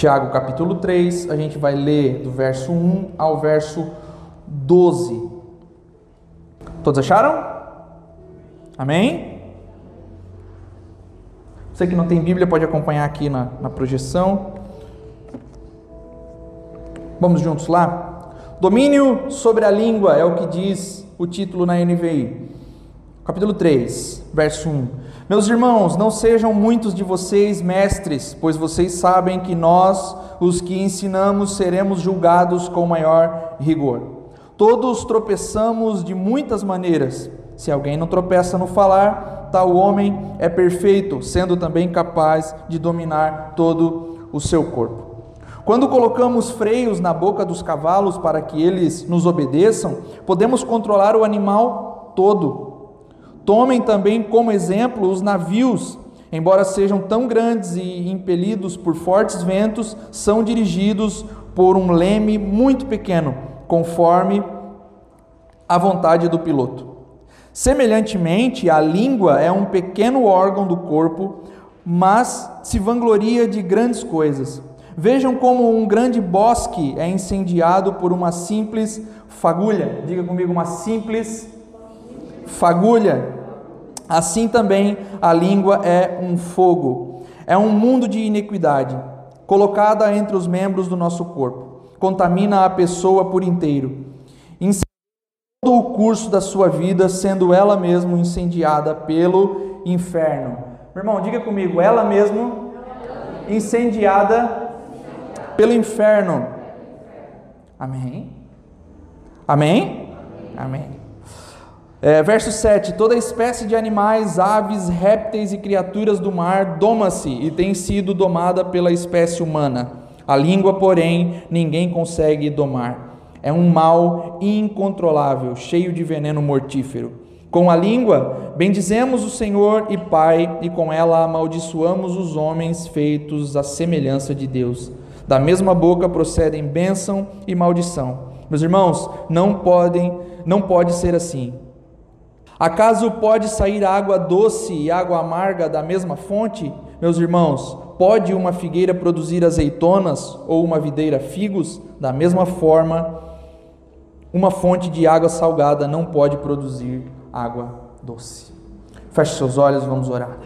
Tiago capítulo 3, a gente vai ler do verso 1 ao verso 12. Todos acharam? Amém? Você que não tem Bíblia pode acompanhar aqui na, na projeção. Vamos juntos lá? Domínio sobre a língua é o que diz o título na NVI. Capítulo 3, verso 1. Meus irmãos, não sejam muitos de vocês mestres, pois vocês sabem que nós, os que ensinamos, seremos julgados com maior rigor. Todos tropeçamos de muitas maneiras. Se alguém não tropeça no falar, tal homem é perfeito, sendo também capaz de dominar todo o seu corpo. Quando colocamos freios na boca dos cavalos para que eles nos obedeçam, podemos controlar o animal todo Tomem também como exemplo os navios, embora sejam tão grandes e impelidos por fortes ventos, são dirigidos por um leme muito pequeno, conforme a vontade do piloto. Semelhantemente, a língua é um pequeno órgão do corpo, mas se vangloria de grandes coisas. Vejam como um grande bosque é incendiado por uma simples fagulha. Diga comigo, uma simples fagulha. Assim também a língua é um fogo, é um mundo de iniquidade, colocada entre os membros do nosso corpo, contamina a pessoa por inteiro, incendia todo o curso da sua vida, sendo ela mesma incendiada pelo inferno. Meu irmão, diga comigo, ela mesmo incendiada pelo inferno. Amém? Amém? Amém. É, verso 7: Toda espécie de animais, aves, répteis e criaturas do mar doma-se e tem sido domada pela espécie humana. A língua, porém, ninguém consegue domar. É um mal incontrolável, cheio de veneno mortífero. Com a língua, bendizemos o Senhor e Pai, e com ela amaldiçoamos os homens feitos à semelhança de Deus. Da mesma boca procedem bênção e maldição. Meus irmãos, não podem, não pode ser assim. Acaso pode sair água doce e água amarga da mesma fonte? Meus irmãos, pode uma figueira produzir azeitonas ou uma videira figos? Da mesma forma, uma fonte de água salgada não pode produzir água doce. Feche seus olhos, vamos orar.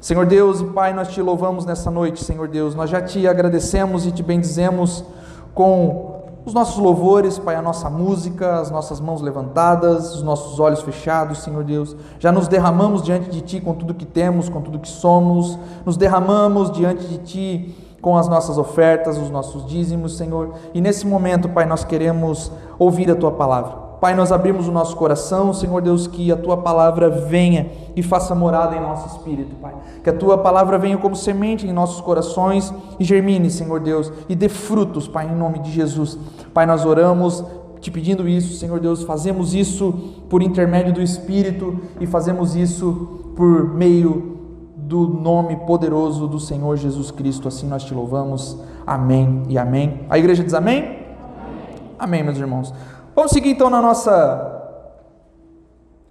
Senhor Deus e Pai, nós te louvamos nessa noite, Senhor Deus. Nós já te agradecemos e te bendizemos com os nossos louvores, Pai, a nossa música, as nossas mãos levantadas, os nossos olhos fechados, Senhor Deus. Já nos derramamos diante de Ti com tudo que temos, com tudo que somos, nos derramamos diante de Ti com as nossas ofertas, os nossos dízimos, Senhor. E nesse momento, Pai, nós queremos ouvir a Tua palavra. Pai, nós abrimos o nosso coração, Senhor Deus, que a tua palavra venha e faça morada em nosso espírito, Pai. Que a tua palavra venha como semente em nossos corações e germine, Senhor Deus, e dê frutos, Pai, em nome de Jesus. Pai, nós oramos te pedindo isso, Senhor Deus, fazemos isso por intermédio do Espírito e fazemos isso por meio do nome poderoso do Senhor Jesus Cristo. Assim nós te louvamos. Amém e amém. A igreja diz amém? Amém, amém meus irmãos. Vamos seguir então na nossa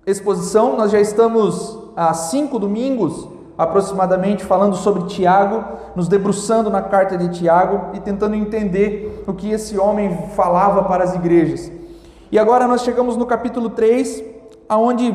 exposição. Nós já estamos há cinco domingos aproximadamente falando sobre Tiago, nos debruçando na carta de Tiago e tentando entender o que esse homem falava para as igrejas. E agora nós chegamos no capítulo 3, aonde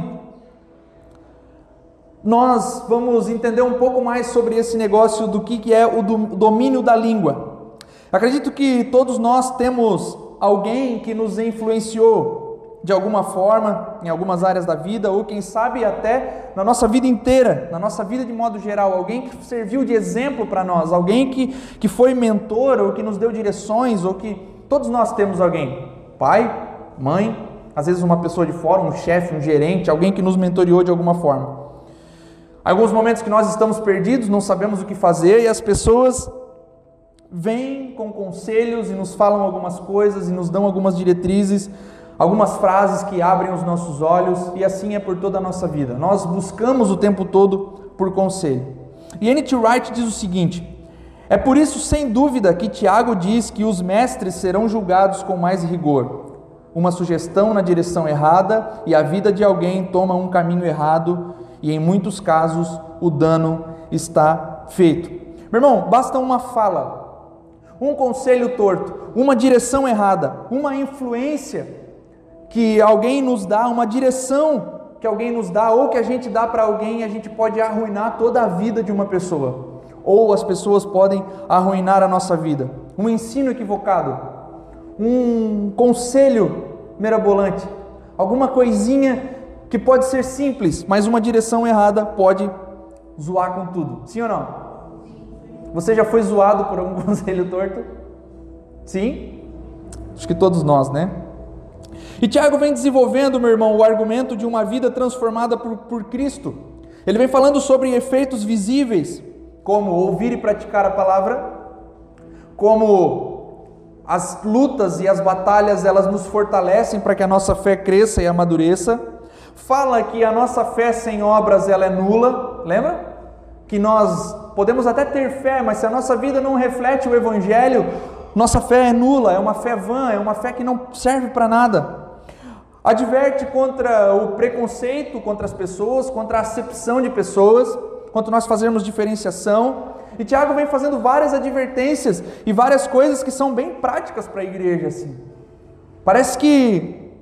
nós vamos entender um pouco mais sobre esse negócio do que é o domínio da língua. Acredito que todos nós temos alguém que nos influenciou de alguma forma em algumas áreas da vida, ou quem sabe até na nossa vida inteira, na nossa vida de modo geral, alguém que serviu de exemplo para nós, alguém que, que foi mentor, ou que nos deu direções, ou que todos nós temos alguém, pai, mãe, às vezes uma pessoa de fora, um chefe, um gerente, alguém que nos mentoriou de alguma forma. Alguns momentos que nós estamos perdidos, não sabemos o que fazer e as pessoas vêm com conselhos e nos falam algumas coisas e nos dão algumas diretrizes, algumas frases que abrem os nossos olhos e assim é por toda a nossa vida. Nós buscamos o tempo todo por conselho. E N.T. Wright diz o seguinte: é por isso, sem dúvida, que Tiago diz que os mestres serão julgados com mais rigor. Uma sugestão na direção errada e a vida de alguém toma um caminho errado, e em muitos casos o dano está feito. Meu irmão, basta uma fala um conselho torto, uma direção errada, uma influência que alguém nos dá, uma direção que alguém nos dá ou que a gente dá para alguém, a gente pode arruinar toda a vida de uma pessoa. Ou as pessoas podem arruinar a nossa vida. Um ensino equivocado, um conselho mirabolante, alguma coisinha que pode ser simples, mas uma direção errada pode zoar com tudo. Sim ou não? Você já foi zoado por algum conselho torto? Sim? Acho que todos nós, né? E Tiago vem desenvolvendo, meu irmão, o argumento de uma vida transformada por, por Cristo. Ele vem falando sobre efeitos visíveis, como ouvir e praticar a palavra, como as lutas e as batalhas elas nos fortalecem para que a nossa fé cresça e amadureça. Fala que a nossa fé sem obras ela é nula, lembra? Que nós podemos até ter fé, mas se a nossa vida não reflete o evangelho, nossa fé é nula, é uma fé vã, é uma fé que não serve para nada. Adverte contra o preconceito contra as pessoas, contra a acepção de pessoas, quanto nós fazermos diferenciação. E Tiago vem fazendo várias advertências e várias coisas que são bem práticas para a igreja. Assim. Parece que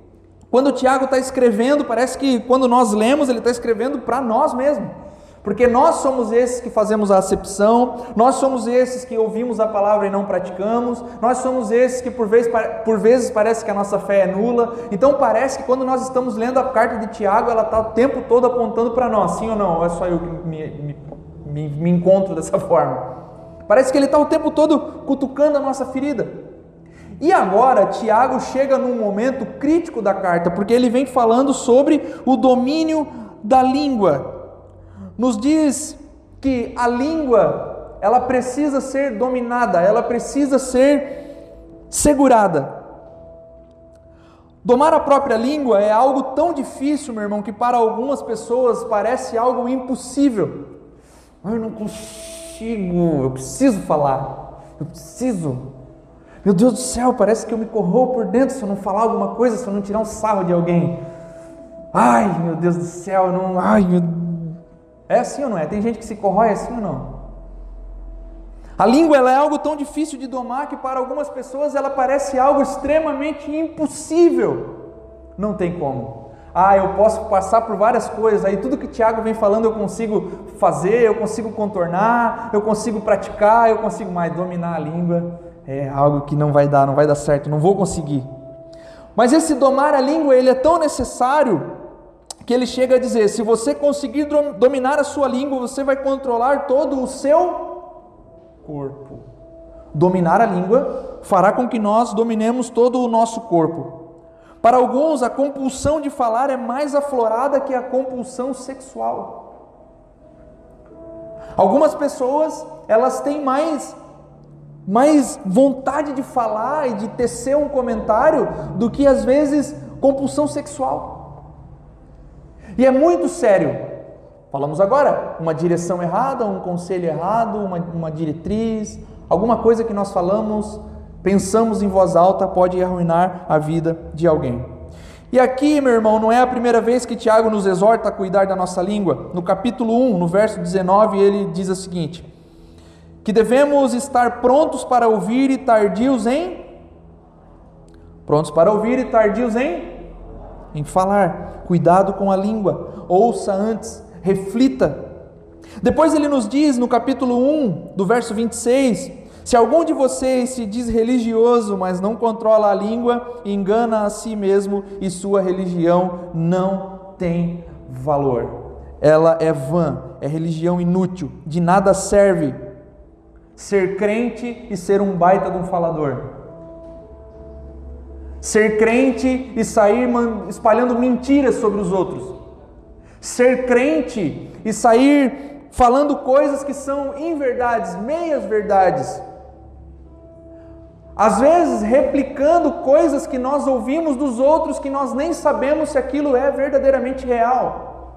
quando Tiago está escrevendo, parece que quando nós lemos, ele está escrevendo para nós mesmos. Porque nós somos esses que fazemos a acepção, nós somos esses que ouvimos a palavra e não praticamos, nós somos esses que por vezes, por vezes parece que a nossa fé é nula. Então parece que quando nós estamos lendo a carta de Tiago, ela está o tempo todo apontando para nós, sim ou não? É só eu que me, me, me, me encontro dessa forma? Parece que ele está o tempo todo cutucando a nossa ferida. E agora, Tiago chega num momento crítico da carta, porque ele vem falando sobre o domínio da língua nos diz que a língua ela precisa ser dominada, ela precisa ser segurada. Domar a própria língua é algo tão difícil, meu irmão, que para algumas pessoas parece algo impossível. Eu não consigo, eu preciso falar, eu preciso. Meu Deus do céu, parece que eu me corroo por dentro se eu não falar alguma coisa, se eu não tirar um sarro de alguém. Ai, meu Deus do céu, não, ai, meu é assim ou não é? Tem gente que se corrói assim ou não? A língua é algo tão difícil de domar que para algumas pessoas ela parece algo extremamente impossível. Não tem como. Ah, eu posso passar por várias coisas, aí tudo que Tiago vem falando eu consigo fazer, eu consigo contornar, eu consigo praticar, eu consigo mais dominar a língua. É algo que não vai dar, não vai dar certo, não vou conseguir. Mas esse domar a língua, ele é tão necessário que ele chega a dizer: se você conseguir dominar a sua língua, você vai controlar todo o seu corpo. Dominar a língua fará com que nós dominemos todo o nosso corpo. Para alguns, a compulsão de falar é mais aflorada que a compulsão sexual. Algumas pessoas, elas têm mais mais vontade de falar e de tecer um comentário do que às vezes compulsão sexual. E é muito sério. Falamos agora, uma direção errada, um conselho errado, uma, uma diretriz, alguma coisa que nós falamos, pensamos em voz alta, pode arruinar a vida de alguém. E aqui, meu irmão, não é a primeira vez que Tiago nos exorta a cuidar da nossa língua. No capítulo 1, no verso 19, ele diz o seguinte: que devemos estar prontos para ouvir e tardios em prontos para ouvir e tardios em em falar. Cuidado com a língua. Ouça antes, reflita. Depois ele nos diz no capítulo 1, do verso 26, se algum de vocês se diz religioso, mas não controla a língua, engana a si mesmo e sua religião não tem valor. Ela é vã, é religião inútil, de nada serve ser crente e ser um baita de um falador. Ser crente e sair espalhando mentiras sobre os outros. Ser crente e sair falando coisas que são inverdades, meias verdades. Às vezes replicando coisas que nós ouvimos dos outros que nós nem sabemos se aquilo é verdadeiramente real.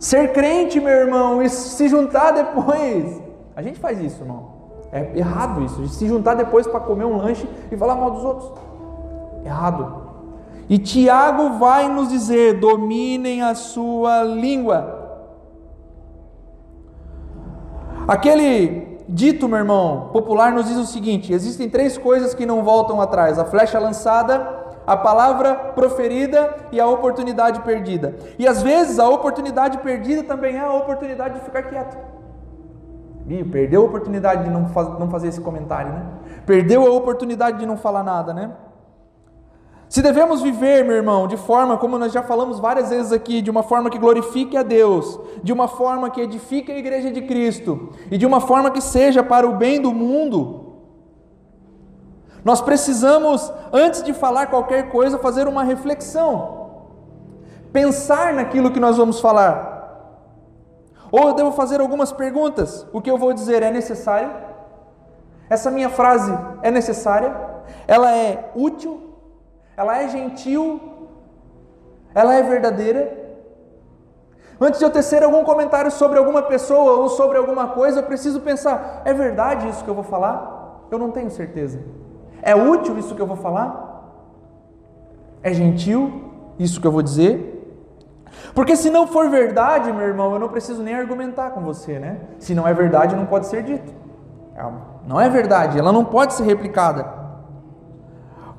Ser crente, meu irmão, e se juntar depois. A gente faz isso, irmão. É errado isso, de se juntar depois para comer um lanche e falar mal dos outros. Errado. E Tiago vai nos dizer: dominem a sua língua. Aquele dito, meu irmão, popular nos diz o seguinte: existem três coisas que não voltam atrás: a flecha lançada, a palavra proferida e a oportunidade perdida. E às vezes a oportunidade perdida também é a oportunidade de ficar quieto. Ih, perdeu a oportunidade de não, faz, não fazer esse comentário, né? Perdeu a oportunidade de não falar nada, né? Se devemos viver, meu irmão, de forma, como nós já falamos várias vezes aqui, de uma forma que glorifique a Deus, de uma forma que edifique a igreja de Cristo e de uma forma que seja para o bem do mundo, nós precisamos, antes de falar qualquer coisa, fazer uma reflexão, pensar naquilo que nós vamos falar. Ou eu devo fazer algumas perguntas: o que eu vou dizer é necessário? Essa minha frase é necessária? Ela é útil? Ela é gentil? Ela é verdadeira? Antes de eu tecer algum comentário sobre alguma pessoa ou sobre alguma coisa, eu preciso pensar: é verdade isso que eu vou falar? Eu não tenho certeza. É útil isso que eu vou falar? É gentil isso que eu vou dizer? Porque se não for verdade, meu irmão, eu não preciso nem argumentar com você, né? Se não é verdade, não pode ser dito. Não é verdade, ela não pode ser replicada.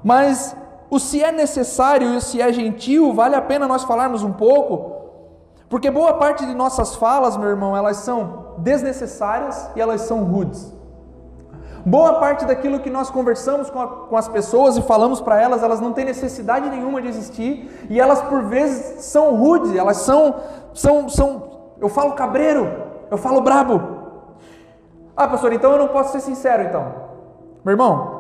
Mas o se é necessário e o se é gentil, vale a pena nós falarmos um pouco, porque boa parte de nossas falas, meu irmão, elas são desnecessárias e elas são rudes. Boa parte daquilo que nós conversamos com, a, com as pessoas e falamos para elas, elas não têm necessidade nenhuma de existir e elas por vezes são rudes, elas são, são, são, eu falo cabreiro, eu falo brabo. Ah, pastor, então eu não posso ser sincero então. Meu irmão,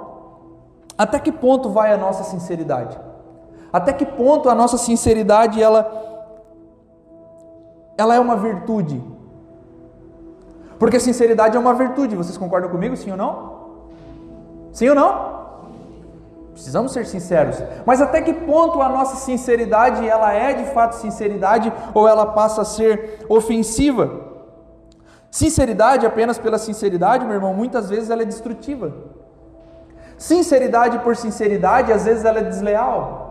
até que ponto vai a nossa sinceridade? Até que ponto a nossa sinceridade ela, ela é uma virtude? Porque sinceridade é uma virtude, vocês concordam comigo, sim ou não? Sim ou não? Precisamos ser sinceros. Mas até que ponto a nossa sinceridade ela é de fato sinceridade ou ela passa a ser ofensiva? Sinceridade apenas pela sinceridade, meu irmão, muitas vezes ela é destrutiva. Sinceridade por sinceridade, às vezes ela é desleal.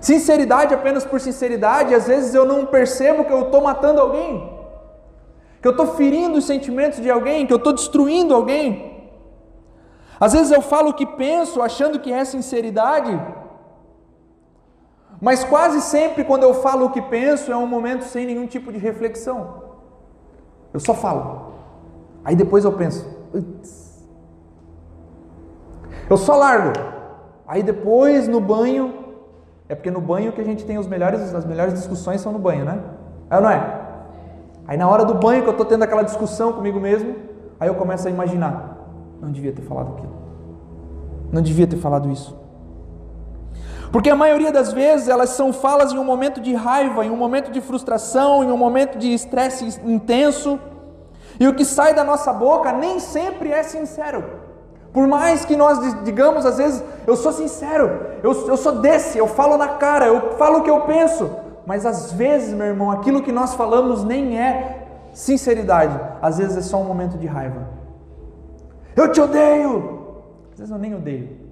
Sinceridade apenas por sinceridade, às vezes eu não percebo que eu estou matando alguém, que eu estou ferindo os sentimentos de alguém, que eu estou destruindo alguém. Às vezes eu falo o que penso achando que é sinceridade, mas quase sempre quando eu falo o que penso é um momento sem nenhum tipo de reflexão. Eu só falo. Aí depois eu penso, Uts. eu só largo. Aí depois no banho, é porque no banho que a gente tem os melhores, as melhores discussões são no banho, né? É ou não é? Aí na hora do banho que eu estou tendo aquela discussão comigo mesmo, aí eu começo a imaginar. Não devia ter falado aquilo. Não devia ter falado isso. Porque a maioria das vezes elas são falas em um momento de raiva, em um momento de frustração, em um momento de estresse intenso. E o que sai da nossa boca nem sempre é sincero. Por mais que nós digamos, às vezes, eu sou sincero, eu, eu sou desse, eu falo na cara, eu falo o que eu penso. Mas às vezes, meu irmão, aquilo que nós falamos nem é sinceridade, às vezes é só um momento de raiva. Eu te odeio. Às vezes eu nem odeio.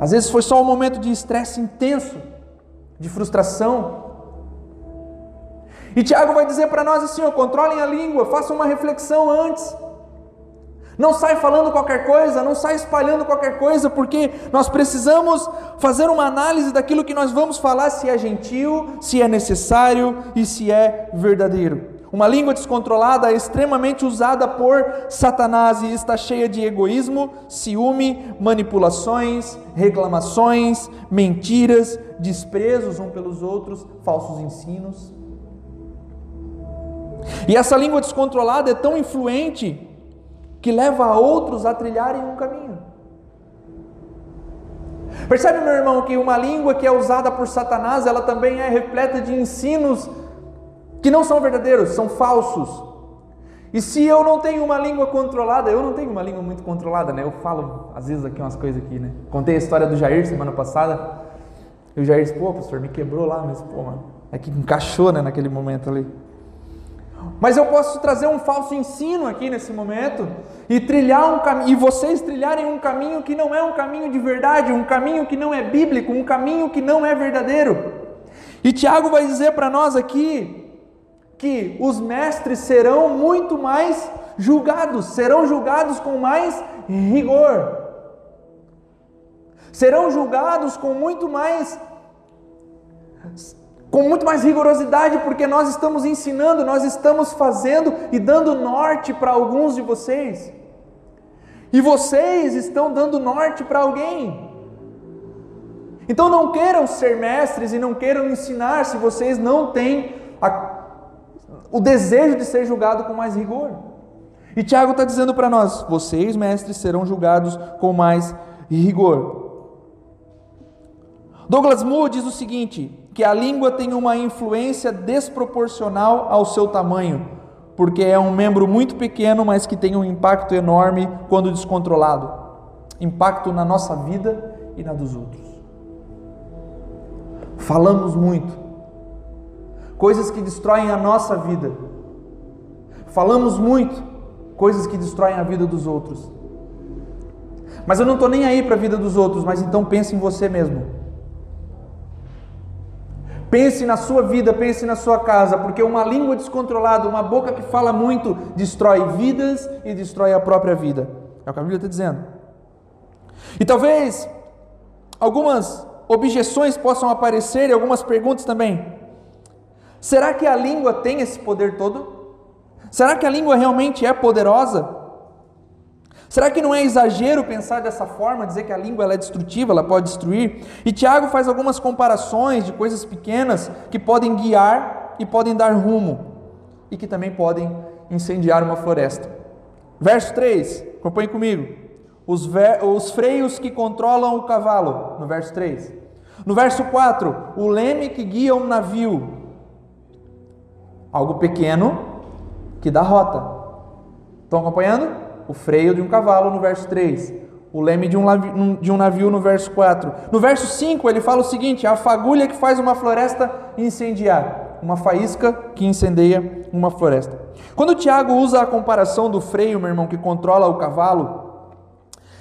Às vezes foi só um momento de estresse intenso, de frustração. E Tiago vai dizer para nós assim: ó, controlem a língua, façam uma reflexão antes. Não sai falando qualquer coisa, não sai espalhando qualquer coisa, porque nós precisamos fazer uma análise daquilo que nós vamos falar, se é gentil, se é necessário e se é verdadeiro. Uma língua descontrolada é extremamente usada por Satanás e está cheia de egoísmo, ciúme, manipulações, reclamações, mentiras, desprezos uns pelos outros, falsos ensinos. E essa língua descontrolada é tão influente que leva a outros a trilharem um caminho. Percebe, meu irmão, que uma língua que é usada por Satanás, ela também é repleta de ensinos que não são verdadeiros, são falsos. E se eu não tenho uma língua controlada, eu não tenho uma língua muito controlada, né? Eu falo às vezes aqui umas coisas aqui, né? Contei a história do Jair semana passada. E o Jair disse, pô, pastor, me quebrou lá, mas pô, mano, é que encaixou, né, naquele momento ali. Mas eu posso trazer um falso ensino aqui nesse momento e trilhar um caminho, e vocês trilharem um caminho que não é um caminho de verdade, um caminho que não é bíblico, um caminho que não é verdadeiro. E Tiago vai dizer para nós aqui que os mestres serão muito mais julgados, serão julgados com mais rigor. Serão julgados com muito mais com muito mais rigorosidade, porque nós estamos ensinando, nós estamos fazendo e dando norte para alguns de vocês. E vocês estão dando norte para alguém. Então não queiram ser mestres e não queiram ensinar se vocês não têm a, o desejo de ser julgado com mais rigor. E Tiago está dizendo para nós: vocês, mestres, serão julgados com mais rigor. Douglas Moore diz o seguinte: que a língua tem uma influência desproporcional ao seu tamanho, porque é um membro muito pequeno, mas que tem um impacto enorme quando descontrolado impacto na nossa vida e na dos outros. Falamos muito, coisas que destroem a nossa vida. Falamos muito, coisas que destroem a vida dos outros. Mas eu não estou nem aí para a vida dos outros, mas então pense em você mesmo. Pense na sua vida, pense na sua casa, porque uma língua descontrolada, uma boca que fala muito, destrói vidas e destrói a própria vida. É o que a Bíblia está dizendo. E talvez algumas objeções possam aparecer e algumas perguntas também. Será que a língua tem esse poder todo? Será que a língua realmente é poderosa? Será que não é exagero pensar dessa forma, dizer que a língua ela é destrutiva, ela pode destruir? E Tiago faz algumas comparações de coisas pequenas que podem guiar e podem dar rumo, e que também podem incendiar uma floresta. Verso 3, acompanhe comigo. Os, os freios que controlam o cavalo, no verso 3. No verso 4, o leme que guia um navio. Algo pequeno que dá rota. Estão acompanhando? O freio de um cavalo no verso 3, o leme de um, de um navio no verso 4. No verso 5 ele fala o seguinte: a fagulha que faz uma floresta incendiar, uma faísca que incendeia uma floresta. Quando Tiago usa a comparação do freio, meu irmão, que controla o cavalo,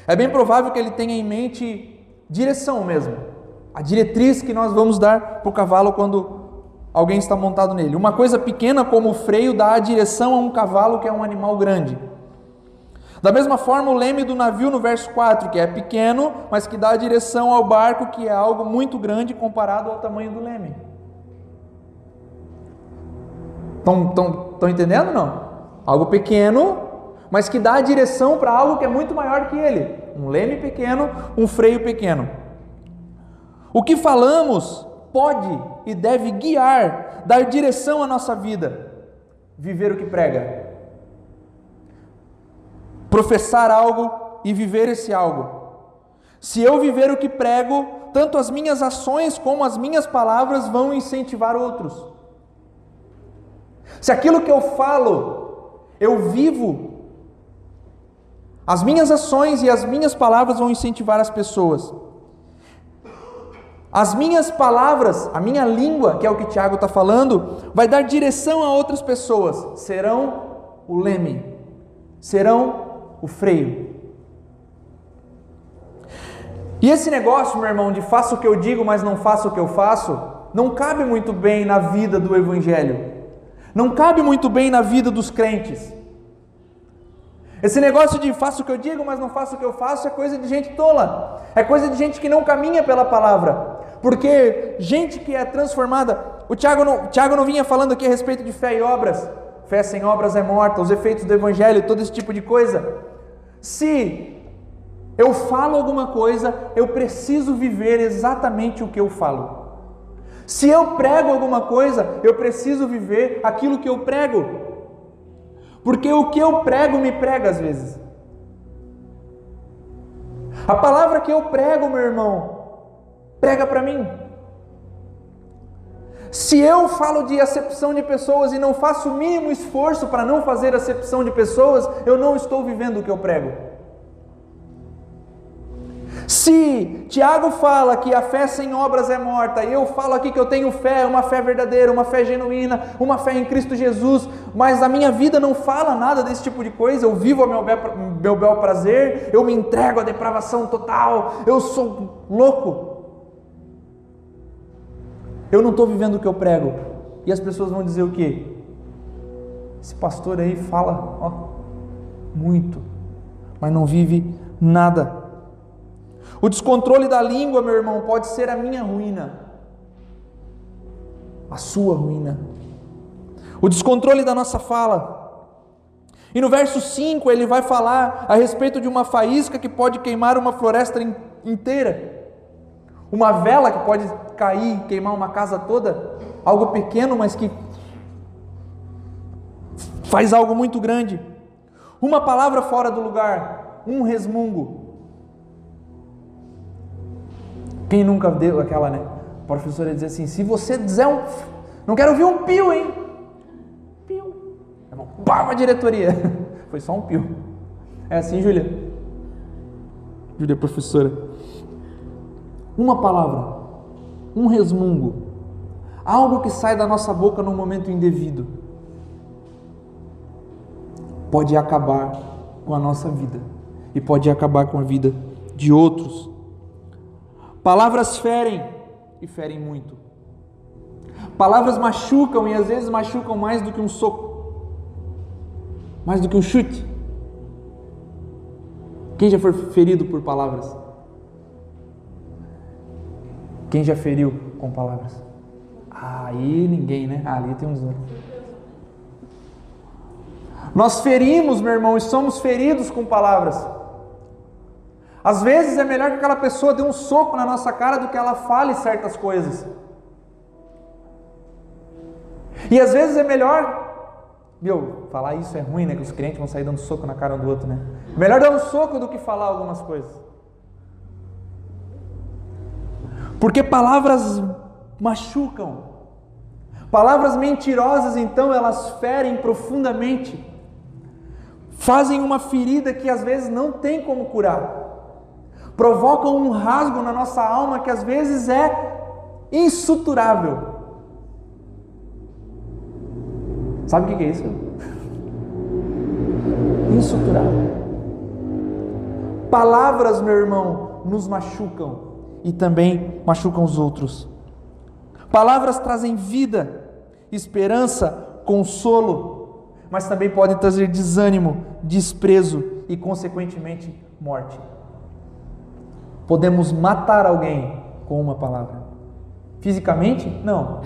é bem provável que ele tenha em mente direção mesmo, a diretriz que nós vamos dar para o cavalo quando alguém está montado nele. Uma coisa pequena como o freio dá a direção a um cavalo que é um animal grande. Da mesma forma, o leme do navio no verso 4, que é pequeno, mas que dá a direção ao barco, que é algo muito grande comparado ao tamanho do leme. Estão entendendo não? Algo pequeno, mas que dá a direção para algo que é muito maior que ele. Um leme pequeno, um freio pequeno. O que falamos pode e deve guiar, dar direção à nossa vida. Viver o que prega professar algo e viver esse algo. Se eu viver o que prego, tanto as minhas ações como as minhas palavras vão incentivar outros. Se aquilo que eu falo, eu vivo, as minhas ações e as minhas palavras vão incentivar as pessoas. As minhas palavras, a minha língua, que é o que Tiago está falando, vai dar direção a outras pessoas. Serão o leme, serão o freio. E esse negócio, meu irmão, de faço o que eu digo, mas não faço o que eu faço, não cabe muito bem na vida do Evangelho, não cabe muito bem na vida dos crentes. Esse negócio de faço o que eu digo, mas não faço o que eu faço, é coisa de gente tola, é coisa de gente que não caminha pela palavra, porque gente que é transformada, o Tiago não, Tiago não vinha falando aqui a respeito de fé e obras, fé sem obras é morta, os efeitos do Evangelho, todo esse tipo de coisa. Se eu falo alguma coisa, eu preciso viver exatamente o que eu falo. Se eu prego alguma coisa, eu preciso viver aquilo que eu prego. Porque o que eu prego me prega às vezes. A palavra que eu prego, meu irmão, prega para mim. Se eu falo de acepção de pessoas e não faço o mínimo esforço para não fazer acepção de pessoas, eu não estou vivendo o que eu prego. Se Tiago fala que a fé sem obras é morta, e eu falo aqui que eu tenho fé, uma fé verdadeira, uma fé genuína, uma fé em Cristo Jesus, mas a minha vida não fala nada desse tipo de coisa, eu vivo ao meu bel, meu bel prazer, eu me entrego à depravação total, eu sou louco. Eu não estou vivendo o que eu prego. E as pessoas vão dizer o quê? Esse pastor aí fala, ó, muito, mas não vive nada. O descontrole da língua, meu irmão, pode ser a minha ruína, a sua ruína. O descontrole da nossa fala. E no verso 5 ele vai falar a respeito de uma faísca que pode queimar uma floresta inteira, uma vela que pode cair, queimar uma casa toda, algo pequeno, mas que faz algo muito grande. Uma palavra fora do lugar, um resmungo. Quem nunca deu aquela, né? A professora dizer assim: se você dizer um. Não quero ouvir um pio, hein? Pio. Pá, uma diretoria. Foi só um pio. É assim, Júlia? Júlia, professora. Uma palavra, um resmungo, algo que sai da nossa boca num momento indevido pode acabar com a nossa vida e pode acabar com a vida de outros. Palavras ferem e ferem muito. Palavras machucam e às vezes machucam mais do que um soco, mais do que um chute. Quem já foi ferido por palavras? Quem já feriu com palavras? Aí ninguém, né? ali tem uns. Nós ferimos, meu irmão, e somos feridos com palavras. Às vezes é melhor que aquela pessoa dê um soco na nossa cara do que ela fale certas coisas. E às vezes é melhor, meu, falar isso é ruim, né? Que os crentes vão sair dando soco na cara um do outro, né? Melhor dar um soco do que falar algumas coisas. Porque palavras machucam. Palavras mentirosas, então, elas ferem profundamente fazem uma ferida que às vezes não tem como curar, provocam um rasgo na nossa alma que às vezes é insuturável. Sabe o que é isso? Insuturável. Palavras, meu irmão, nos machucam e também machucam os outros. Palavras trazem vida, esperança, consolo mas também podem trazer desânimo, desprezo e, consequentemente, morte. Podemos matar alguém com uma palavra. Fisicamente, não,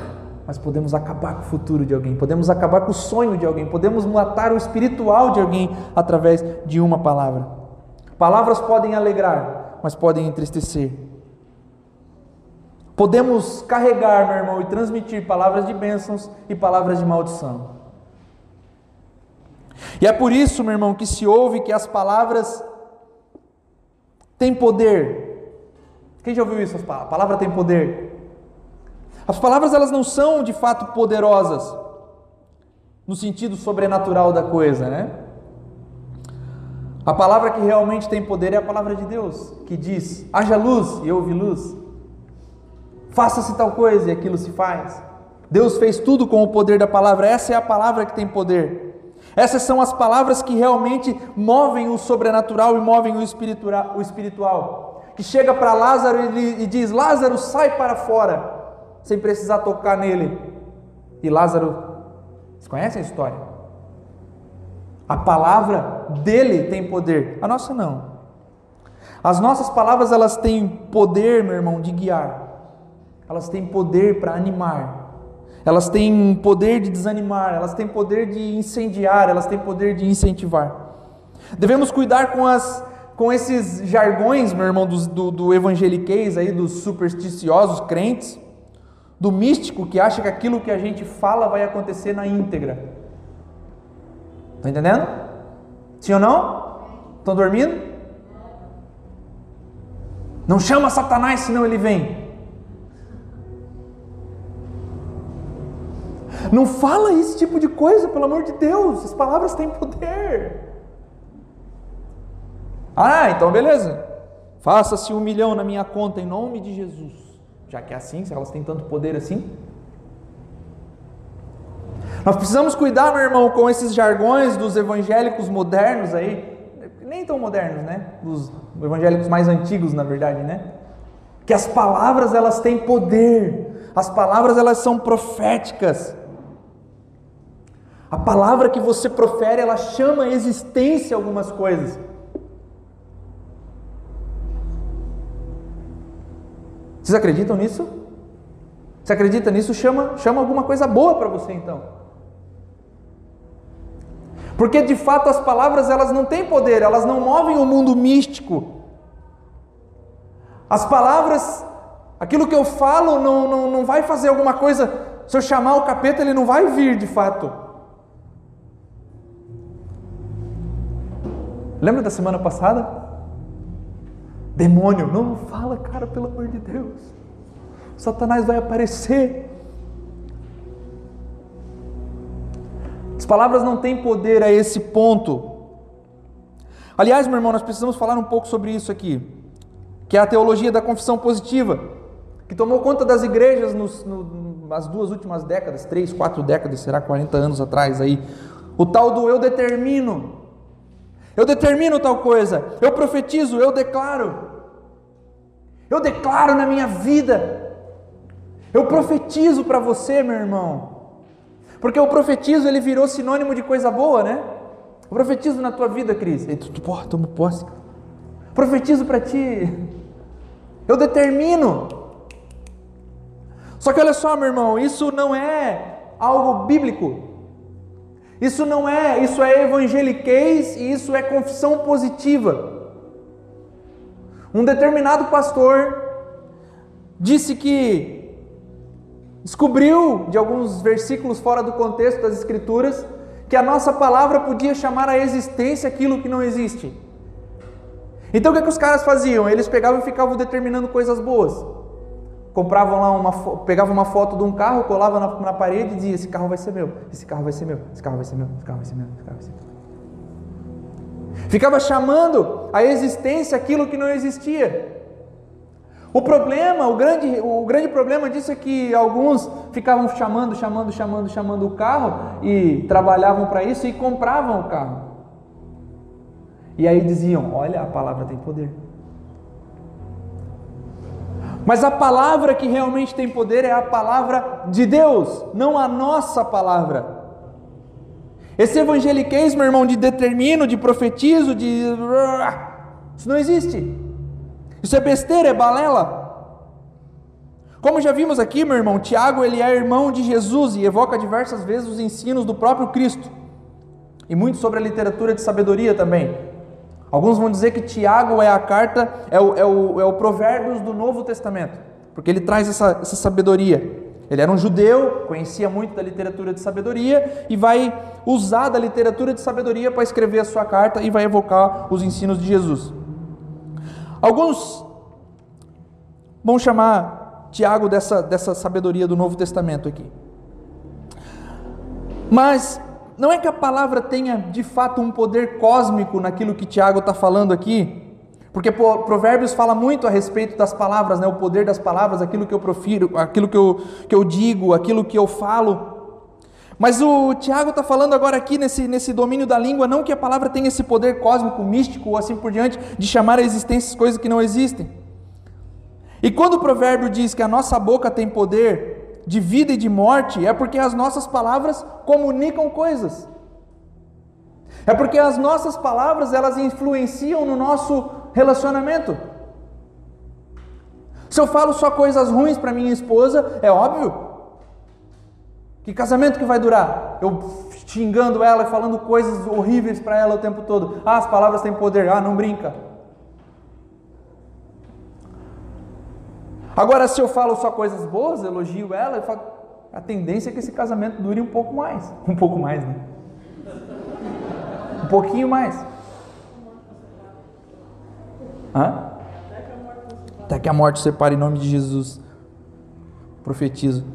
mas podemos acabar com o futuro de alguém, podemos acabar com o sonho de alguém, podemos matar o espiritual de alguém através de uma palavra. Palavras podem alegrar, mas podem entristecer. Podemos carregar, meu irmão, e transmitir palavras de bênçãos e palavras de maldição. E é por isso, meu irmão, que se ouve que as palavras têm poder. Quem já ouviu isso? A palavra tem poder. As palavras elas não são de fato poderosas no sentido sobrenatural da coisa, né? A palavra que realmente tem poder é a palavra de Deus, que diz: haja luz e houve luz. Faça-se tal coisa e aquilo se faz. Deus fez tudo com o poder da palavra, essa é a palavra que tem poder. Essas são as palavras que realmente movem o sobrenatural e movem o espiritual. Que chega para Lázaro e diz: Lázaro, sai para fora, sem precisar tocar nele. E Lázaro, vocês conhecem a história? A palavra dele tem poder, a nossa não. As nossas palavras elas têm poder, meu irmão, de guiar. Elas têm poder para animar, elas têm poder de desanimar, elas têm poder de incendiar, elas têm poder de incentivar. Devemos cuidar com, as, com esses jargões, meu irmão, do, do, do evangeliquez aí, dos supersticiosos crentes, do místico que acha que aquilo que a gente fala vai acontecer na íntegra. Está entendendo? Sim ou não? Estão dormindo? Não chama Satanás, senão ele vem. Não fala esse tipo de coisa, pelo amor de Deus. As palavras têm poder. Ah, então beleza. Faça-se um milhão na minha conta em nome de Jesus. Já que é assim, se elas têm tanto poder assim. Nós precisamos cuidar, meu irmão, com esses jargões dos evangélicos modernos aí, nem tão modernos, né? Dos evangélicos mais antigos, na verdade, né? Que as palavras elas têm poder. As palavras elas são proféticas. A palavra que você profere, ela chama a existência algumas coisas. Vocês acreditam nisso? Você acredita nisso? Chama, chama alguma coisa boa para você então. Porque de fato as palavras elas não têm poder, elas não movem o mundo místico. As palavras, aquilo que eu falo não, não, não vai fazer alguma coisa. Se eu chamar o capeta, ele não vai vir de fato. Lembra da semana passada? Demônio, não fala, cara, pelo amor de Deus. Satanás vai aparecer. As palavras não têm poder a esse ponto. Aliás, meu irmão, nós precisamos falar um pouco sobre isso aqui, que é a teologia da confissão positiva, que tomou conta das igrejas nos, no, nas duas últimas décadas, três, quatro décadas, será 40 anos atrás aí. O tal do eu determino. Eu determino tal coisa, eu profetizo, eu declaro. Eu declaro na minha vida. Eu profetizo para você, meu irmão. Porque o profetizo ele virou sinônimo de coisa boa, né? Eu profetizo na tua vida, Cris. E tu, porra, tomo posse. Profetizo para ti. Eu determino. Só que olha só, meu irmão, isso não é algo bíblico. Isso não é, isso é evangeliquez e isso é confissão positiva. Um determinado pastor disse que descobriu de alguns versículos fora do contexto das escrituras que a nossa palavra podia chamar à existência aquilo que não existe. Então o que, é que os caras faziam? Eles pegavam e ficavam determinando coisas boas compravam lá uma, pegavam uma foto de um carro, colavam na, na, parede e dizia: esse carro vai ser meu, esse carro vai ser meu, esse carro vai ser meu, esse carro vai ser meu, esse carro vai ser meu. Ficava chamando a existência aquilo que não existia. O problema, o grande, o grande problema disso é que alguns ficavam chamando, chamando, chamando, chamando o carro e trabalhavam para isso e compravam o carro. E aí diziam: Olha, a palavra tem poder. Mas a palavra que realmente tem poder é a palavra de Deus, não a nossa palavra. Esse evangeliquez, meu irmão, de determino, de profetizo, de. Isso não existe. Isso é besteira, é balela. Como já vimos aqui, meu irmão, Tiago ele é irmão de Jesus e evoca diversas vezes os ensinos do próprio Cristo. E muito sobre a literatura de sabedoria também. Alguns vão dizer que Tiago é a carta, é o, é o, é o Provérbios do Novo Testamento, porque ele traz essa, essa sabedoria. Ele era um judeu, conhecia muito da literatura de sabedoria e vai usar da literatura de sabedoria para escrever a sua carta e vai evocar os ensinos de Jesus. Alguns vão chamar Tiago dessa, dessa sabedoria do Novo Testamento aqui. Mas não é que a palavra tenha de fato um poder cósmico naquilo que Tiago está falando aqui, porque Provérbios fala muito a respeito das palavras, né? o poder das palavras, aquilo que eu profiro, aquilo que eu, que eu digo, aquilo que eu falo. Mas o Tiago está falando agora aqui nesse, nesse domínio da língua, não que a palavra tenha esse poder cósmico, místico ou assim por diante, de chamar a existência coisas que não existem. E quando o provérbio diz que a nossa boca tem poder de vida e de morte é porque as nossas palavras comunicam coisas. É porque as nossas palavras elas influenciam no nosso relacionamento. Se eu falo só coisas ruins para minha esposa, é óbvio. Que casamento que vai durar? Eu xingando ela e falando coisas horríveis para ela o tempo todo. Ah, as palavras têm poder. Ah, não brinca. Agora, se eu falo só coisas boas, elogio ela, eu falo, a tendência é que esse casamento dure um pouco mais. Um pouco mais, né? Um pouquinho mais. Hã? Até que a morte separe em nome de Jesus. Profetizo.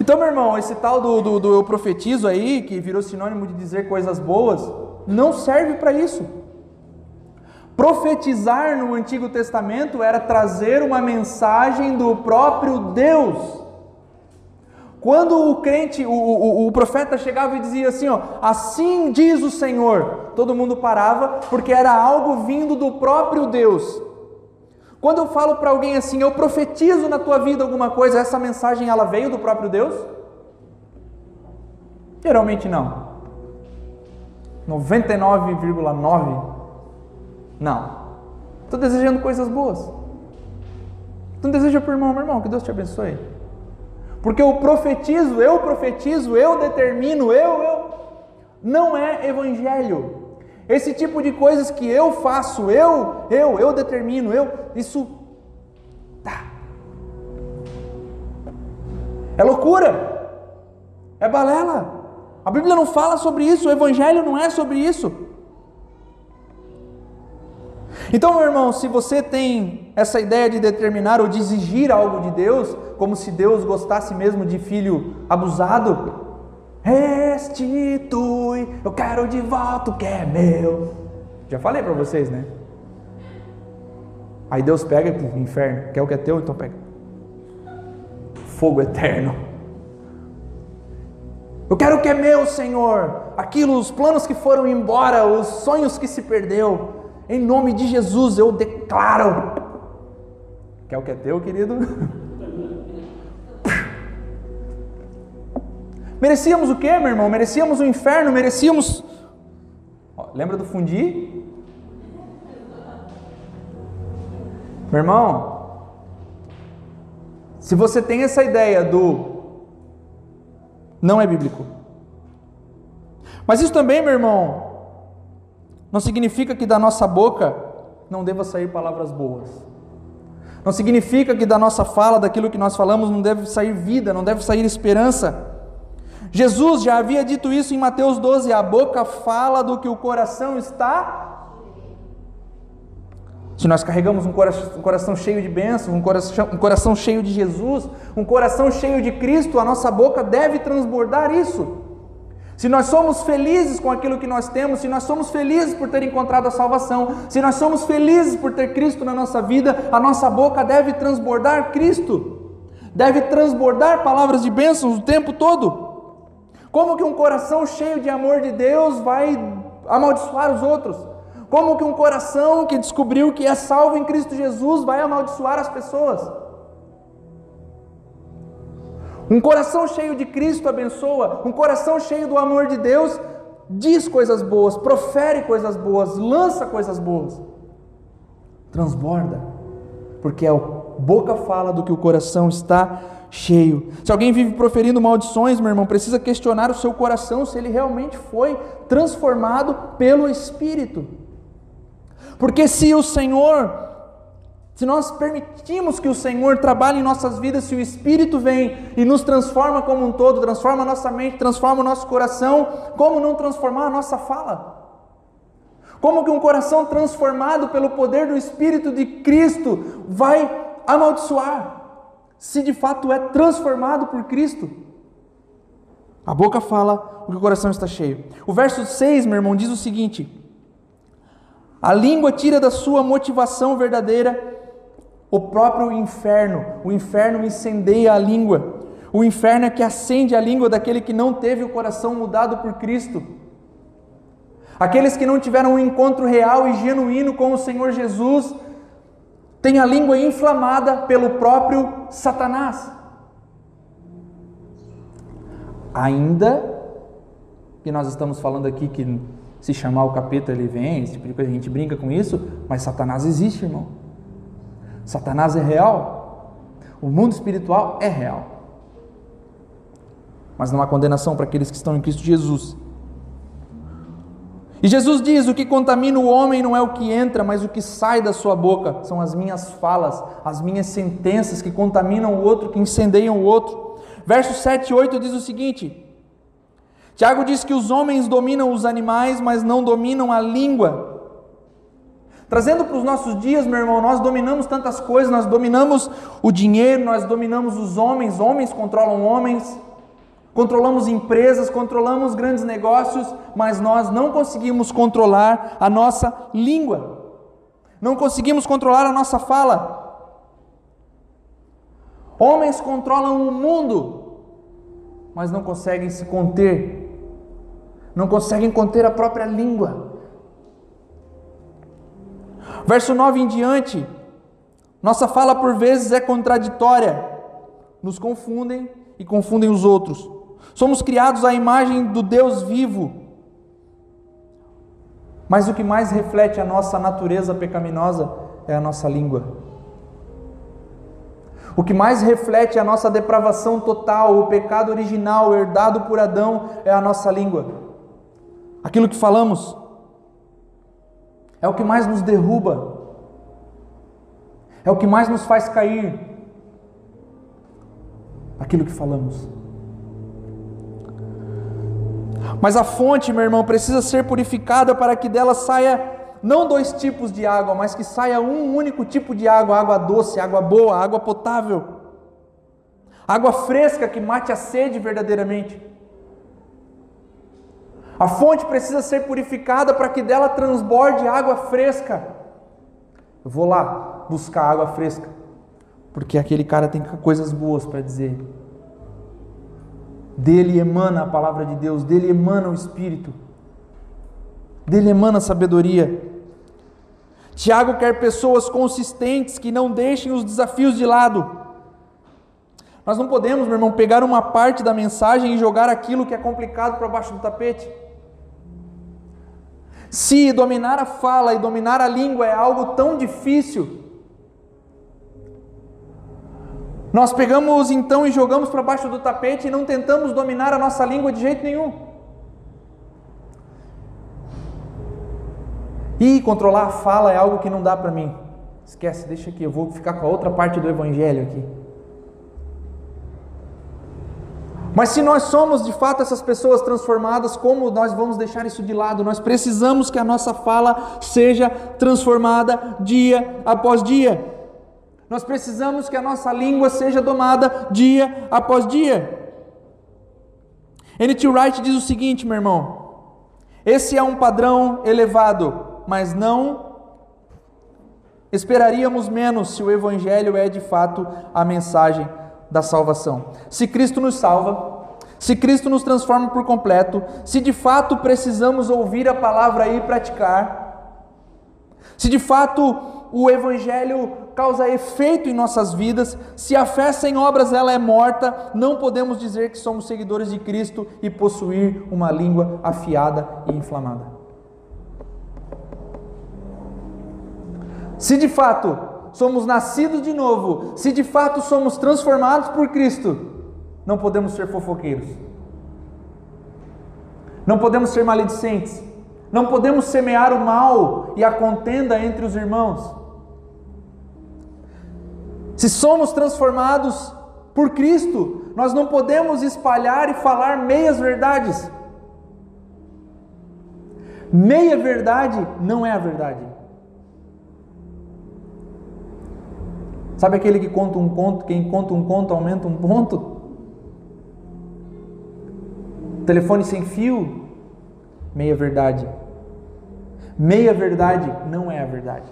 Então, meu irmão, esse tal do, do, do eu profetizo aí, que virou sinônimo de dizer coisas boas, não serve para isso. Profetizar no Antigo Testamento era trazer uma mensagem do próprio Deus. Quando o crente, o, o, o, profeta chegava e dizia assim: ó, assim diz o Senhor, todo mundo parava, porque era algo vindo do próprio Deus. Quando eu falo para alguém assim, eu profetizo na tua vida alguma coisa, essa mensagem ela veio do próprio Deus? Geralmente não. 99,9 não. Estou desejando coisas boas. Então deseja para o irmão, meu irmão, que Deus te abençoe. Porque eu profetizo, eu profetizo, eu determino, eu, eu. Não é evangelho. Esse tipo de coisas que eu faço, eu, eu, eu determino, eu, isso tá. É loucura. É balela. A Bíblia não fala sobre isso, o evangelho não é sobre isso. Então, meu irmão, se você tem essa ideia de determinar ou de exigir algo de Deus, como se Deus gostasse mesmo de filho abusado, restitui, eu quero de volta o que é meu. Já falei para vocês, né? Aí Deus pega o inferno, quer o que é teu, então pega. Fogo eterno. Eu quero o que é meu, Senhor. Aquilo, os planos que foram embora, os sonhos que se perdeu. Em nome de Jesus eu declaro. Quer o que é teu, querido? Merecíamos o que, meu irmão? Merecíamos o inferno, merecíamos. lembra do fundi? Meu irmão, se você tem essa ideia do não é bíblico. Mas isso também, meu irmão, não significa que da nossa boca não deva sair palavras boas. Não significa que da nossa fala, daquilo que nós falamos, não deve sair vida, não deve sair esperança. Jesus já havia dito isso em Mateus 12: a boca fala do que o coração está. Se nós carregamos um coração, um coração cheio de bênçãos, um coração, um coração cheio de Jesus, um coração cheio de Cristo, a nossa boca deve transbordar isso. Se nós somos felizes com aquilo que nós temos, se nós somos felizes por ter encontrado a salvação, se nós somos felizes por ter Cristo na nossa vida, a nossa boca deve transbordar Cristo, deve transbordar palavras de bênçãos o tempo todo. Como que um coração cheio de amor de Deus vai amaldiçoar os outros? Como que um coração que descobriu que é salvo em Cristo Jesus vai amaldiçoar as pessoas? Um coração cheio de Cristo abençoa, um coração cheio do amor de Deus diz coisas boas, profere coisas boas, lança coisas boas, transborda, porque a boca fala do que o coração está cheio. Se alguém vive proferindo maldições, meu irmão, precisa questionar o seu coração se ele realmente foi transformado pelo Espírito. Porque se o Senhor se nós permitimos que o Senhor trabalhe em nossas vidas, se o Espírito vem e nos transforma como um todo, transforma a nossa mente, transforma o nosso coração, como não transformar a nossa fala? Como que um coração transformado pelo poder do Espírito de Cristo vai amaldiçoar, se de fato é transformado por Cristo? A boca fala o que o coração está cheio. O verso 6, meu irmão, diz o seguinte: A língua tira da sua motivação verdadeira o próprio inferno, o inferno incendeia a língua. O inferno é que acende a língua daquele que não teve o coração mudado por Cristo. Aqueles que não tiveram um encontro real e genuíno com o Senhor Jesus, têm a língua inflamada pelo próprio Satanás. Ainda que nós estamos falando aqui que se chamar o capeta ele vem, esse tipo de coisa, a gente brinca com isso, mas Satanás existe, irmão. Satanás é real. O mundo espiritual é real. Mas não há condenação para aqueles que estão em Cristo Jesus. E Jesus diz: O que contamina o homem não é o que entra, mas o que sai da sua boca. São as minhas falas, as minhas sentenças que contaminam o outro, que incendeiam o outro. Versos 7 e 8 diz o seguinte: Tiago diz que os homens dominam os animais, mas não dominam a língua. Trazendo para os nossos dias, meu irmão, nós dominamos tantas coisas, nós dominamos o dinheiro, nós dominamos os homens, homens controlam homens, controlamos empresas, controlamos grandes negócios, mas nós não conseguimos controlar a nossa língua, não conseguimos controlar a nossa fala. Homens controlam o mundo, mas não conseguem se conter, não conseguem conter a própria língua. Verso 9 em diante, nossa fala por vezes é contraditória, nos confundem e confundem os outros. Somos criados à imagem do Deus vivo. Mas o que mais reflete a nossa natureza pecaminosa é a nossa língua. O que mais reflete a nossa depravação total, o pecado original herdado por Adão, é a nossa língua. Aquilo que falamos é o que mais nos derruba, é o que mais nos faz cair. Aquilo que falamos. Mas a fonte, meu irmão, precisa ser purificada para que dela saia não dois tipos de água, mas que saia um único tipo de água: água doce, água boa, água potável, água fresca que mate a sede verdadeiramente. A fonte precisa ser purificada para que dela transborde água fresca. Eu vou lá buscar água fresca, porque aquele cara tem coisas boas para dizer. Dele emana a palavra de Deus, dele emana o Espírito, dele emana a sabedoria. Tiago quer pessoas consistentes que não deixem os desafios de lado. Nós não podemos, meu irmão, pegar uma parte da mensagem e jogar aquilo que é complicado para baixo do tapete. Se dominar a fala e dominar a língua é algo tão difícil, nós pegamos então e jogamos para baixo do tapete e não tentamos dominar a nossa língua de jeito nenhum. E controlar a fala é algo que não dá para mim. Esquece, deixa aqui, eu vou ficar com a outra parte do evangelho aqui. Mas se nós somos de fato essas pessoas transformadas, como nós vamos deixar isso de lado? Nós precisamos que a nossa fala seja transformada dia após dia. Nós precisamos que a nossa língua seja domada dia após dia. N.T. Wright diz o seguinte, meu irmão: esse é um padrão elevado, mas não esperaríamos menos se o Evangelho é de fato a mensagem da salvação. Se Cristo nos salva, se Cristo nos transforma por completo, se de fato precisamos ouvir a palavra e praticar, se de fato o evangelho causa efeito em nossas vidas, se a fé sem obras ela é morta, não podemos dizer que somos seguidores de Cristo e possuir uma língua afiada e inflamada. Se de fato somos nascidos de novo, se de fato somos transformados por Cristo, não podemos ser fofoqueiros, não podemos ser maledicentes, não podemos semear o mal e a contenda entre os irmãos. Se somos transformados por Cristo, nós não podemos espalhar e falar meias verdades. Meia verdade não é a verdade. Sabe aquele que conta um conto, quem conta um conto aumenta um ponto? Telefone sem fio, meia verdade. Meia verdade não é a verdade.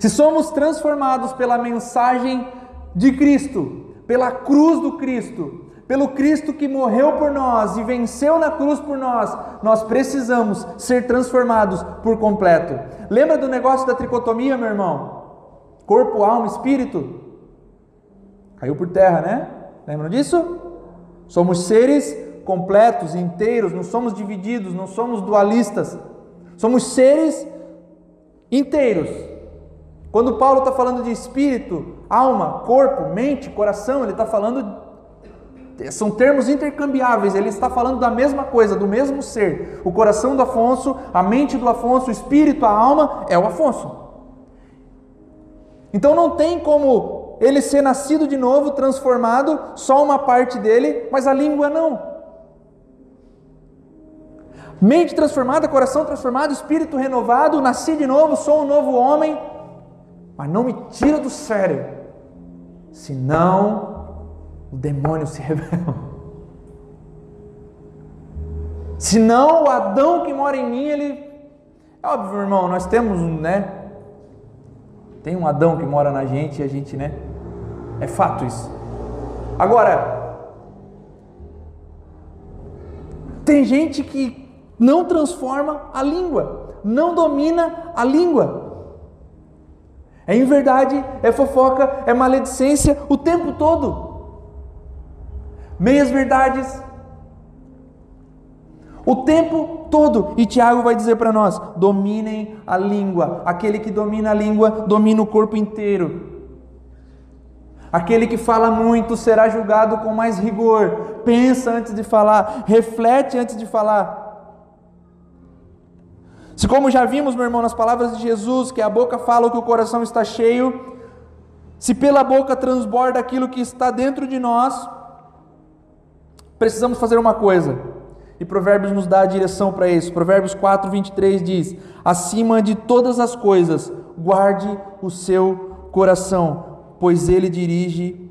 Se somos transformados pela mensagem de Cristo, pela cruz do Cristo, pelo Cristo que morreu por nós e venceu na cruz por nós, nós precisamos ser transformados por completo. Lembra do negócio da tricotomia, meu irmão? Corpo, alma, espírito. Caiu por terra, né? Lembram disso? Somos seres completos, inteiros, não somos divididos, não somos dualistas. Somos seres inteiros. Quando Paulo está falando de espírito, alma, corpo, mente, coração, ele está falando. São termos intercambiáveis, ele está falando da mesma coisa, do mesmo ser. O coração do Afonso, a mente do Afonso, o espírito, a alma é o Afonso. Então não tem como ele ser nascido de novo, transformado, só uma parte dele, mas a língua não. Mente transformada, coração transformado, espírito renovado, nasci de novo, sou um novo homem, mas não me tira do sério, senão o demônio se revela. Senão o Adão que mora em mim, ele. É óbvio, irmão, nós temos, né? Tem um Adão que mora na gente e a gente, né? É fato isso. Agora, tem gente que não transforma a língua, não domina a língua. É em verdade, é fofoca, é maledicência o tempo todo. meias verdades. O tempo todo. E Tiago vai dizer para nós: dominem a língua. Aquele que domina a língua domina o corpo inteiro. Aquele que fala muito será julgado com mais rigor. Pensa antes de falar, reflete antes de falar. Se, como já vimos, meu irmão, nas palavras de Jesus, que a boca fala o que o coração está cheio, se pela boca transborda aquilo que está dentro de nós, precisamos fazer uma coisa. E Provérbios nos dá a direção para isso. Provérbios 4, 23 diz: Acima de todas as coisas, guarde o seu coração, pois ele dirige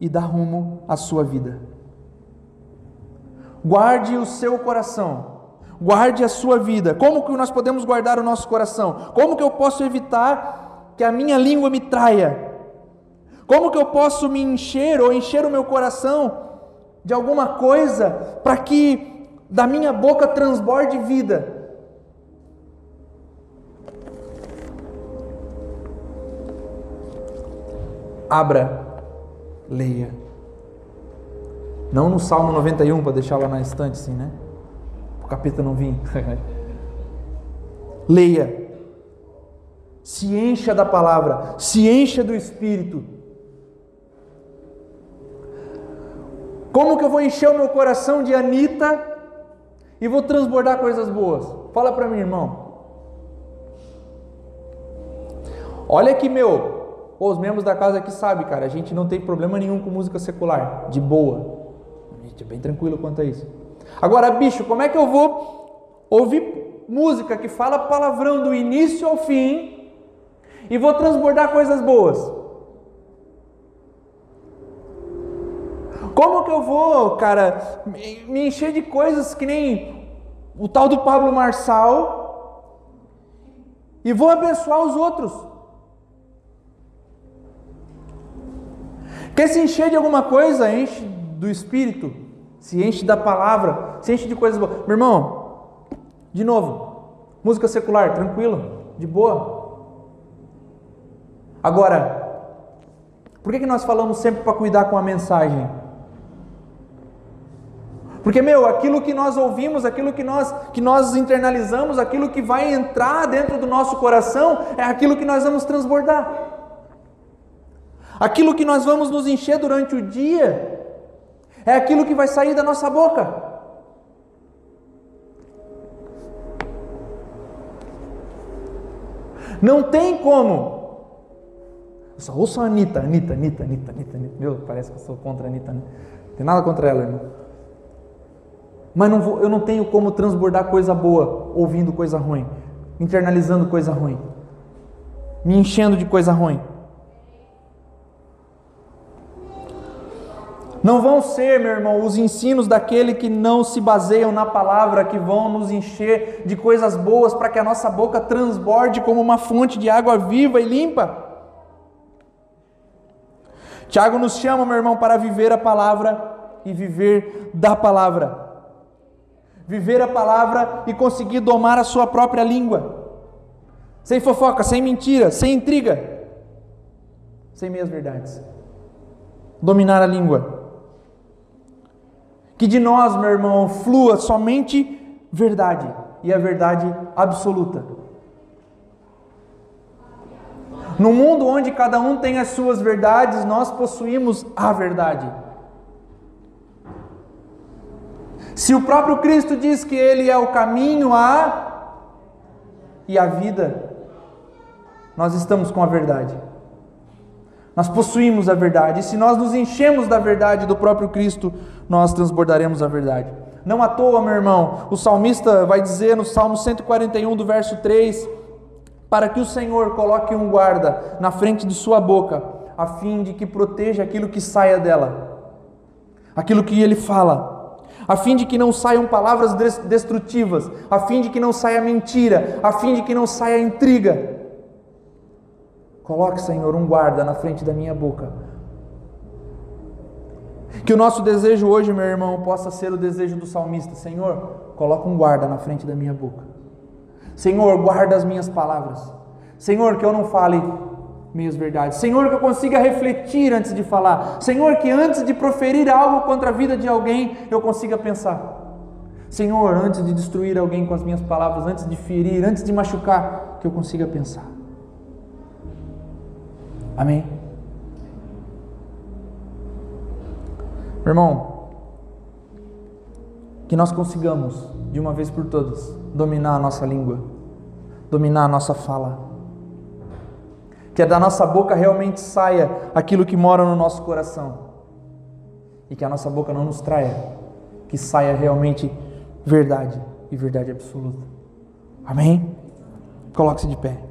e dá rumo à sua vida. Guarde o seu coração, guarde a sua vida. Como que nós podemos guardar o nosso coração? Como que eu posso evitar que a minha língua me traia? Como que eu posso me encher ou encher o meu coração de alguma coisa para que da minha boca transborde vida? abra, leia. Não no Salmo 91 para deixar lá na estante assim, né? O capeta não vir. leia. Se encha da palavra, se encha do Espírito. Como que eu vou encher o meu coração de Anitta e vou transbordar coisas boas? Fala para mim, irmão. Olha aqui, meu, Pô, os membros da casa aqui sabem, cara, a gente não tem problema nenhum com música secular, de boa. A gente é bem tranquilo quanto a isso. Agora, bicho, como é que eu vou ouvir música que fala palavrão do início ao fim e vou transbordar coisas boas? Como que eu vou, cara, me encher de coisas que nem o tal do Pablo Marçal e vou abençoar os outros? Quer se encher de alguma coisa? Enche do Espírito, se enche da palavra, se enche de coisas boas. Meu irmão, de novo, música secular, tranquilo, de boa. Agora, por que, que nós falamos sempre para cuidar com a mensagem? Porque, meu, aquilo que nós ouvimos, aquilo que nós, que nós internalizamos, aquilo que vai entrar dentro do nosso coração, é aquilo que nós vamos transbordar. Aquilo que nós vamos nos encher durante o dia é aquilo que vai sair da nossa boca. Não tem como. Eu só ouço a Anitta, Anitta, Anitta, Anitta, Anitta, Anitta. Meu, parece que eu sou contra a Anitta. Né? Não tem nada contra ela, irmão. Mas não vou, eu não tenho como transbordar coisa boa ouvindo coisa ruim, internalizando coisa ruim, me enchendo de coisa ruim. Não vão ser, meu irmão, os ensinos daquele que não se baseiam na palavra que vão nos encher de coisas boas para que a nossa boca transborde como uma fonte de água viva e limpa. Tiago nos chama, meu irmão, para viver a palavra e viver da palavra. Viver a palavra e conseguir domar a sua própria língua. Sem fofoca, sem mentira, sem intriga, sem meias verdades. Dominar a língua. Que de nós, meu irmão, flua somente verdade e a verdade absoluta. No mundo onde cada um tem as suas verdades, nós possuímos a verdade. Se o próprio Cristo diz que Ele é o caminho, a e a vida, nós estamos com a verdade. Nós possuímos a verdade. E se nós nos enchemos da verdade do próprio Cristo, nós transbordaremos a verdade. Não à toa, meu irmão, o salmista vai dizer no Salmo 141, do verso 3, para que o Senhor coloque um guarda na frente de sua boca, a fim de que proteja aquilo que saia dela, aquilo que ele fala, a fim de que não saiam palavras destrutivas, a fim de que não saia mentira, a fim de que não saia intriga. Coloque, Senhor, um guarda na frente da minha boca. Que o nosso desejo hoje, meu irmão, possa ser o desejo do salmista: Senhor, coloque um guarda na frente da minha boca. Senhor, guarda as minhas palavras. Senhor, que eu não fale meias verdades. Senhor, que eu consiga refletir antes de falar. Senhor, que antes de proferir algo contra a vida de alguém, eu consiga pensar. Senhor, antes de destruir alguém com as minhas palavras, antes de ferir, antes de machucar, que eu consiga pensar. Amém? Irmão, que nós consigamos, de uma vez por todas, dominar a nossa língua, dominar a nossa fala. Que da nossa boca realmente saia aquilo que mora no nosso coração. E que a nossa boca não nos traia, que saia realmente verdade e verdade absoluta. Amém? Coloque-se de pé.